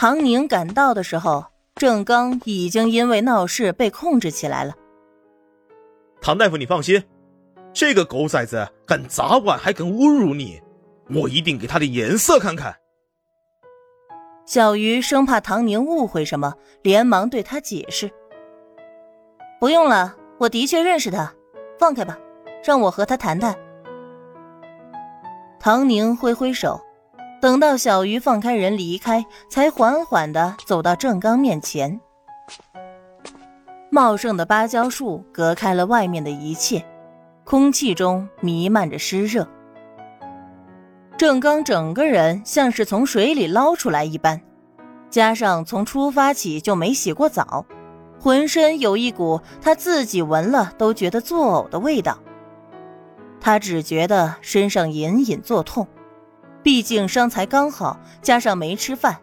唐宁赶到的时候，郑刚已经因为闹事被控制起来了。唐大夫，你放心，这个狗崽子敢砸碗，还敢侮辱你，我一定给他的颜色看看。小鱼生怕唐宁误会什么，连忙对他解释：“不用了，我的确认识他，放开吧，让我和他谈谈。”唐宁挥挥手。等到小鱼放开人离开，才缓缓的走到郑刚面前。茂盛的芭蕉树隔开了外面的一切，空气中弥漫着湿热。郑刚整个人像是从水里捞出来一般，加上从出发起就没洗过澡，浑身有一股他自己闻了都觉得作呕的味道。他只觉得身上隐隐作痛。毕竟伤才刚好，加上没吃饭，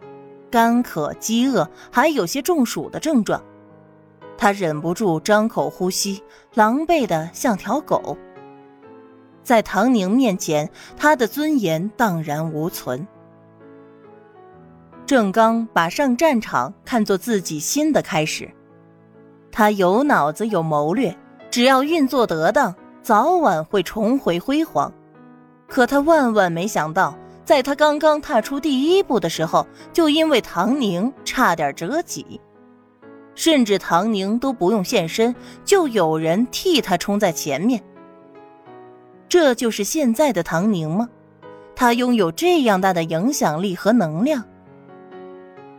干渴、饥饿，还有些中暑的症状，他忍不住张口呼吸，狼狈的像条狗。在唐宁面前，他的尊严荡然无存。郑刚把上战场看作自己新的开始，他有脑子有谋略，只要运作得当，早晚会重回辉煌。可他万万没想到。在他刚刚踏出第一步的时候，就因为唐宁差点折戟，甚至唐宁都不用现身，就有人替他冲在前面。这就是现在的唐宁吗？他拥有这样大的影响力和能量。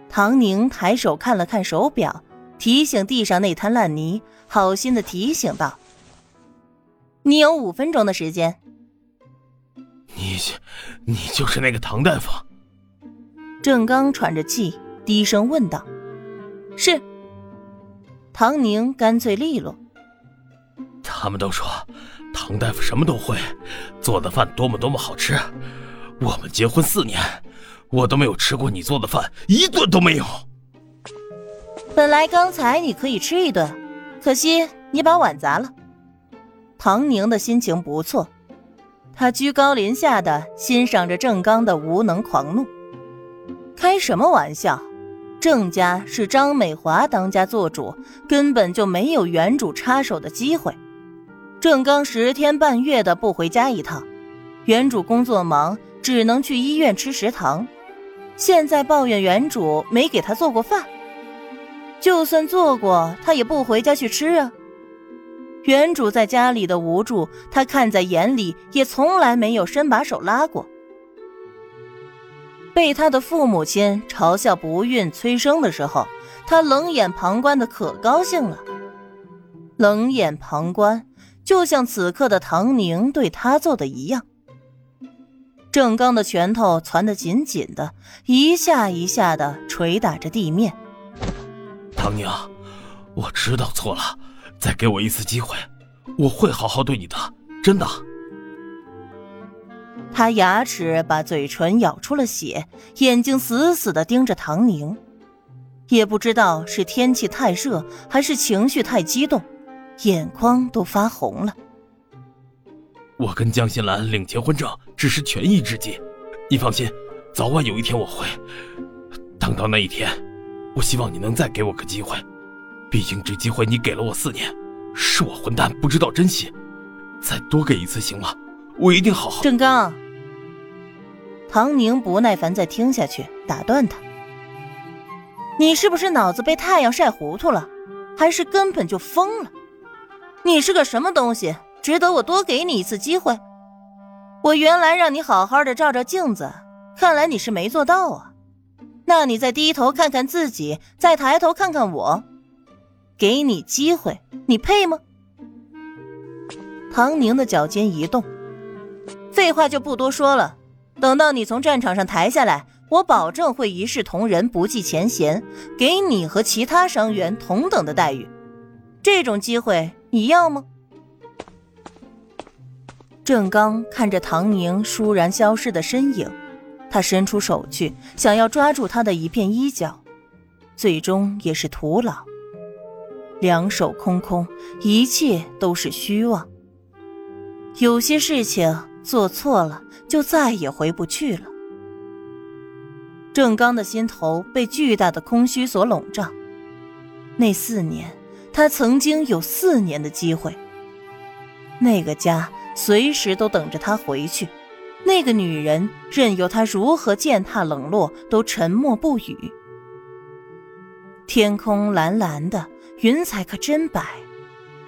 唐宁抬手看了看手表，提醒地上那滩烂泥，好心的提醒道：“你有五分钟的时间。”你，你就是那个唐大夫？郑刚喘着气，低声问道：“是。”唐宁干脆利落。他们都说唐大夫什么都会，做的饭多么多么好吃。我们结婚四年，我都没有吃过你做的饭，一顿都没有。本来刚才你可以吃一顿，可惜你把碗砸了。唐宁的心情不错。他居高临下的欣赏着郑刚的无能狂怒，开什么玩笑？郑家是张美华当家做主，根本就没有原主插手的机会。郑刚十天半月的不回家一趟，原主工作忙，只能去医院吃食堂。现在抱怨原主没给他做过饭，就算做过，他也不回家去吃啊。原主在家里的无助，他看在眼里，也从来没有伸把手拉过。被他的父母亲嘲笑不孕催生的时候，他冷眼旁观的可高兴了。冷眼旁观，就像此刻的唐宁对他做的一样。郑刚的拳头攥得紧紧的，一下一下的捶打着地面。唐宁，我知道错了。再给我一次机会，我会好好对你的，真的。他牙齿把嘴唇咬出了血，眼睛死死的盯着唐宁，也不知道是天气太热还是情绪太激动，眼眶都发红了。我跟江心兰领结婚证只是权宜之计，你放心，早晚有一天我会。等到那一天，我希望你能再给我个机会。毕竟这机会你给了我四年，是我混蛋不知道珍惜，再多给一次行吗？我一定好好。郑刚，唐宁不耐烦再听下去，打断他：“你是不是脑子被太阳晒糊涂了，还是根本就疯了？你是个什么东西，值得我多给你一次机会？我原来让你好好的照照镜子，看来你是没做到啊。那你再低头看看自己，再抬头看看我。”给你机会，你配吗？唐宁的脚尖一动，废话就不多说了。等到你从战场上抬下来，我保证会一视同仁，不计前嫌，给你和其他伤员同等的待遇。这种机会你要吗？郑刚看着唐宁倏然消失的身影，他伸出手去，想要抓住他的一片衣角，最终也是徒劳。两手空空，一切都是虚妄。有些事情做错了，就再也回不去了。郑刚的心头被巨大的空虚所笼罩。那四年，他曾经有四年的机会。那个家随时都等着他回去，那个女人任由他如何践踏冷落，都沉默不语。天空蓝蓝的，云彩可真白，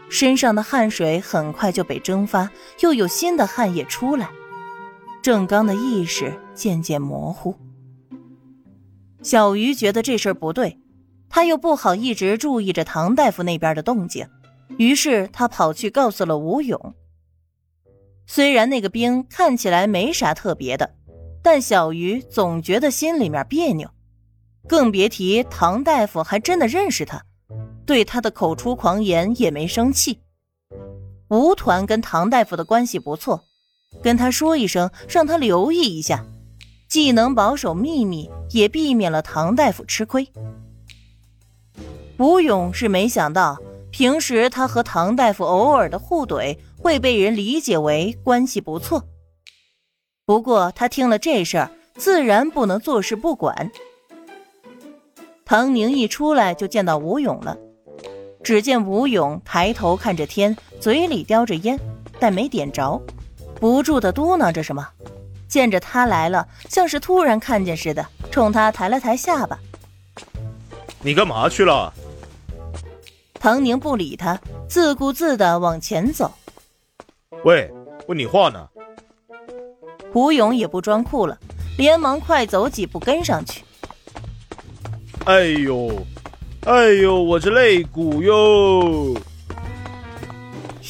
身上的汗水很快就被蒸发，又有新的汗液出来。郑刚的意识渐渐模糊。小鱼觉得这事儿不对，他又不好一直注意着唐大夫那边的动静，于是他跑去告诉了吴勇。虽然那个兵看起来没啥特别的，但小鱼总觉得心里面别扭，更别提唐大夫还真的认识他，对他的口出狂言也没生气。吴团跟唐大夫的关系不错，跟他说一声，让他留意一下。既能保守秘密，也避免了唐大夫吃亏。吴勇是没想到，平时他和唐大夫偶尔的互怼会被人理解为关系不错。不过他听了这事儿，自然不能坐视不管。唐宁一出来就见到吴勇了，只见吴勇抬头看着天，嘴里叼着烟，但没点着，不住的嘟囔着什么。见着他来了，像是突然看见似的，冲他抬了抬下巴。你干嘛去了？唐宁不理他，自顾自的往前走。喂，问你话呢。吴勇也不装酷了，连忙快走几步跟上去。哎呦，哎呦，我这肋骨哟！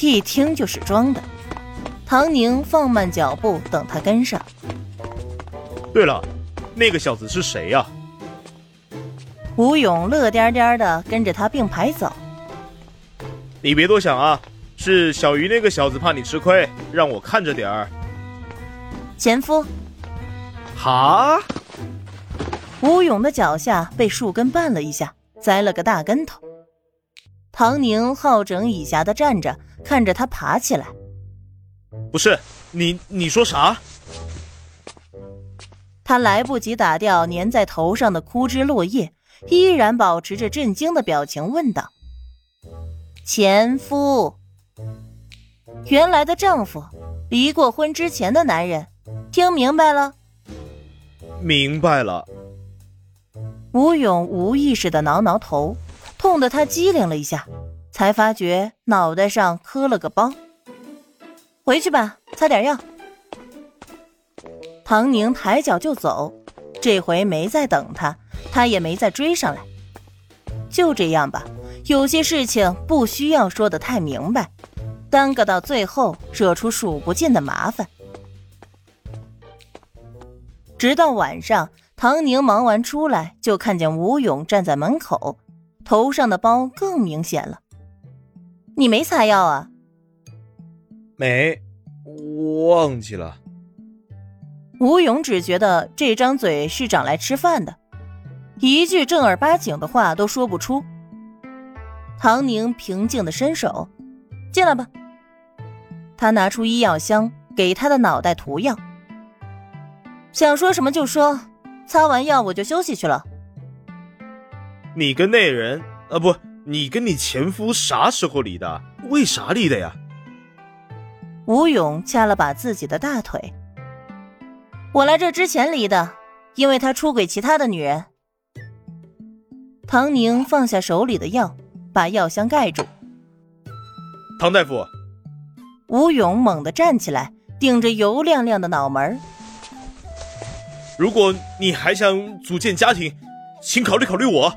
一听就是装的。唐宁放慢脚步，等他跟上。对了，那个小子是谁呀？吴勇乐颠颠的跟着他并排走。你别多想啊，是小鱼那个小子怕你吃亏，让我看着点儿。前夫。哈？吴勇的脚下被树根绊了一下，栽了个大跟头。唐宁好整以暇的站着，看着他爬起来。不是你，你说啥？他来不及打掉粘在头上的枯枝落叶，依然保持着震惊的表情，问道：“前夫，原来的丈夫，离过婚之前的男人，听明白了？”明白了。吴勇无意识的挠挠头，痛得他机灵了一下，才发觉脑袋上磕了个包。回去吧，擦点药。唐宁抬脚就走，这回没再等他，他也没再追上来。就这样吧，有些事情不需要说的太明白，耽搁到最后惹出数不尽的麻烦。直到晚上，唐宁忙完出来，就看见吴勇站在门口，头上的包更明显了。你没擦药啊？没，我忘记了。吴勇只觉得这张嘴是长来吃饭的，一句正儿八经的话都说不出。唐宁平静的伸手，进来吧。他拿出医药箱，给他的脑袋涂药。想说什么就说，擦完药我就休息去了。你跟那人，啊不，你跟你前夫啥时候离的？为啥离的呀？吴勇掐了把自己的大腿。我来这之前离的，因为他出轨其他的女人。唐宁放下手里的药，把药箱盖住。唐大夫，吴勇猛地站起来，顶着油亮亮的脑门。如果你还想组建家庭，请考虑考虑我。